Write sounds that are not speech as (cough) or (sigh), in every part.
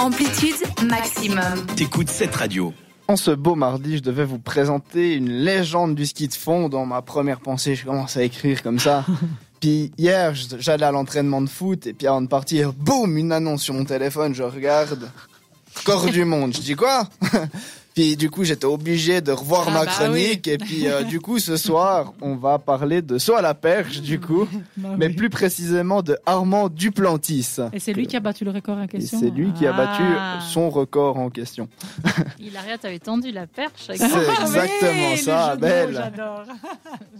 Amplitude maximum. T'écoutes cette radio. En ce beau mardi, je devais vous présenter une légende du ski de fond. Dans ma première pensée, je commence à écrire comme ça. (laughs) Puis hier, j'allais à l'entraînement de foot et puis avant de partir, boum, une annonce sur mon téléphone. Je regarde, corps du monde. Je dis quoi? Puis du coup, j'étais obligé de revoir Ah ma bah chronique. Et puis euh, du coup, ce soir, on va parler de saut à la perche, du coup, (laughs) Bah mais oui. plus précisément de Armand Duplantis. Et c'est lui qui a battu le record en Et question. c'est lui qui a battu Ah. son record en question. (laughs) Hilaria, t'avais tendu la perche. avec- C'est Ah exactement ça, belle. J'adore.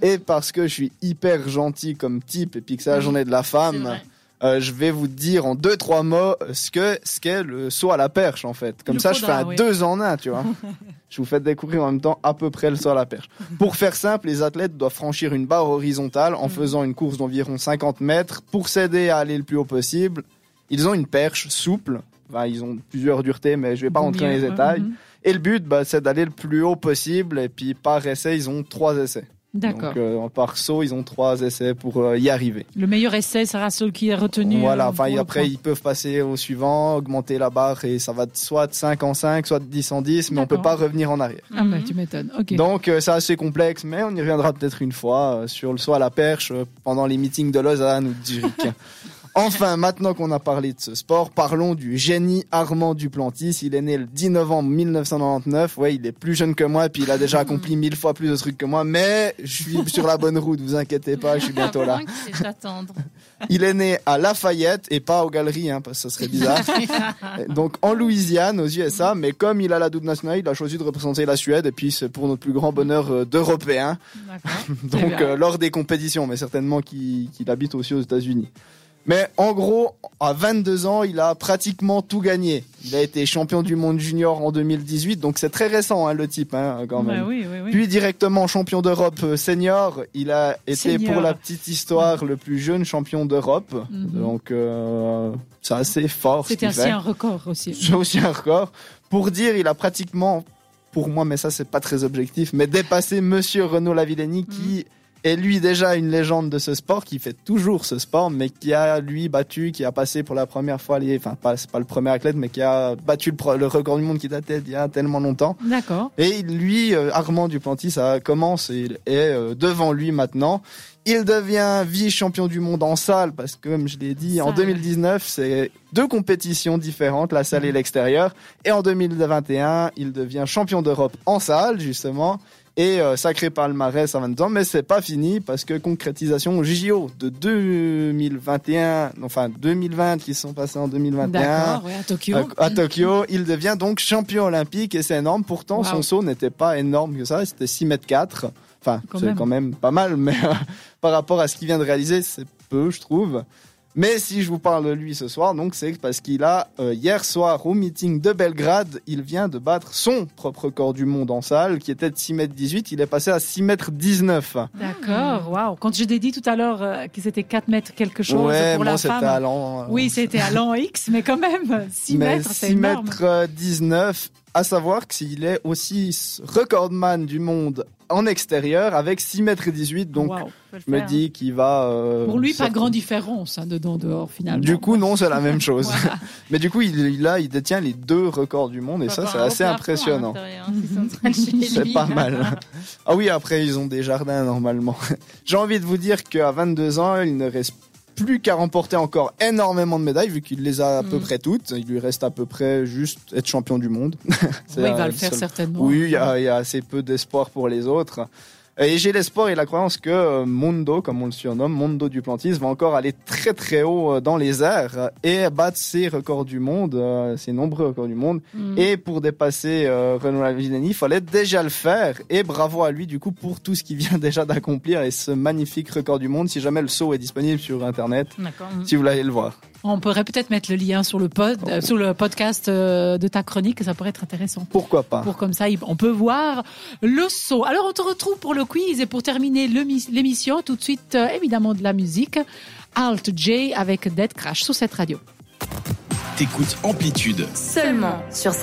Et parce que je suis hyper gentil comme type et puis que c'est la journée de la C'est femme, vrai. Euh, je vais vous dire en deux trois mots ce que ce qu'est le saut à la perche en fait. Comme ça, je fais un oui. deux en un, tu vois. (laughs) je vous fais découvrir en même temps à peu près le saut à la perche. Pour faire simple, les athlètes doivent franchir une barre horizontale en Mhm. faisant une course d'environ 50 mètres pour s'aider à aller le plus haut possible. Ils ont une perche souple. Enfin, ils ont plusieurs duretés, mais je vais pas rentrer dans les détails. mhm. Et le but, bah, c'est d'aller le plus haut possible. Et puis par essai, ils ont trois essais. D'accord. Donc euh, par saut, ils ont trois essais pour euh, y arriver. Le meilleur essai sera celui qui est retenu. Voilà, euh, enfin après ils peuvent passer au suivant, augmenter la barre et ça va soit de 5 en 5, soit de 10 en 10, mais on peut D'accord. pas revenir en arrière. Ah, bah, Mhm. tu m'étonnes. Donc euh, c'est assez complexe, mais on y reviendra peut-être une fois euh, sur le saut à la perche euh, pendant les meetings de Lausanne ou de Zurich. (laughs) Enfin, maintenant qu'on a parlé de ce sport, parlons du génie Armand Duplantis. Il est né le 10 novembre 1999. Ouais, il est plus jeune que moi, puis il a déjà (laughs) accompli mille fois plus de trucs que moi. Mais je suis sur la bonne route, vous inquiétez pas, je suis bientôt là. (laughs) Il est né à Lafayette et pas aux galeries, hein, parce que ça serait bizarre. (laughs) Donc en Louisiane, aux USA, mais comme il a la double nationalité, il a choisi de représenter la Suède et puis c'est pour notre plus grand bonheur euh, d'Européens. Donc bien. euh, lors des compétitions, mais certainement qu'il qu'il habite aussi aux États-Unis. Mais en gros, à 22 ans, il a pratiquement tout gagné. Il a été champion du monde junior en 2018, donc c'est très récent hein, le type hein, quand même. Bah oui, oui, oui. Puis directement champion d'Europe euh, senior, il a été Senior. pour la petite histoire le plus jeune champion d'Europe. Mhm. Donc euh, c'est assez fort. C'était fait. un record aussi. C'est aussi un record. Pour dire, il a pratiquement, pour moi, mais ça c'est pas très objectif, mais dépassé Monsieur Renaud Lavillenie qui est lui déjà une légende de ce sport, qui fait toujours ce sport, mais qui a lui battu, qui a passé pour la première fois, les, enfin pas, c'est pas le premier athlète, mais qui a battu le, record du monde qui datait d'il y a tellement longtemps. D'accord. Et lui, euh, Armand Duplantis, ça commence et il est euh, devant lui maintenant. Il devient vice-champion du monde en salle parce que, comme je l'ai dit, en Salle. 2019, c'est deux compétitions différentes, la salle et l'extérieur. Et en 2021, il devient champion d'Europe en salle, justement. Et euh, sacré palmarès à 20 ans, mais c'est pas fini parce que concrétisation JO de 2021, enfin 2020 qui sont passés en 2021, D'accord, ouais, à Tokyo. à, à Tokyo, il devient donc champion olympique et c'est énorme. Pourtant, son saut n'était pas énorme que ça, c'était 6 mètres 4. Enfin, c'est même. quand même pas mal, mais euh, (laughs) par rapport à ce qu'il vient de réaliser, c'est peu, je trouve. Mais si je vous parle de lui ce soir, donc c'est parce qu'il a euh, hier soir au meeting de Belgrade, il vient de battre son propre record du monde en salle, qui était de 6 mètres 18. Il est passé à 6 mètres 19. D'accord, waouh. Quand je t'ai dit tout à l'heure euh, que c'était 4 mètres quelque chose ouais, pour moi la c'était femme. euh, Oui, c'était à l'an X, mais quand même, (laughs) 6 mais mètres, c'est 6 énorme. mètres euh, 19, à savoir qu'il est aussi recordman du monde en extérieur avec 6 mètres 18, donc Waouh. je me dis qu'il va... euh, Pour lui, pas sortir. grande différence, hein, dedans, dehors, finalement. Du coup, non, c'est la même chose. (laughs) Voilà. (laughs) Mais du coup, il, a, il détient les deux records du monde et ça, c'est assez impressionnant. (laughs) C'est pas mal. Ah oui, après, ils ont des jardins normalement. J'ai envie de vous dire qu'à 22 ans, il ne reste plus qu'à remporter encore énormément de médailles, vu qu'il les a à peu Mm. près toutes. Il lui reste à peu près juste être champion du monde. (laughs) Oui, il va le le faire seul- certainement. Oui, il y, a, il y a assez peu d'espoir pour les autres. Et j'ai l'espoir et la croyance que euh, Mondo, comme on le surnomme, Mondo Duplantis, va encore aller très très haut euh, dans les airs et battre ses records du monde, euh, ses nombreux records du monde. Mm. Et pour dépasser euh, Renaud Lavillenie, il fallait déjà le faire. Et bravo à lui du coup pour tout ce qu'il vient (laughs) déjà d'accomplir et ce magnifique record du monde. Si jamais le saut est disponible sur internet, D'accord. si vous voulez le voir. On pourrait peut-être mettre le lien sur le pod, euh, sur le podcast euh, de ta chronique, ça pourrait être intéressant. Pourquoi pas Pour comme ça, on peut voir le saut. Alors, on te retrouve pour le quiz et pour terminer l'émission, tout de suite, euh, évidemment, de la musique. Alt J avec Dead Crash sur cette radio. T'écoutes Amplitude. Seulement sur cette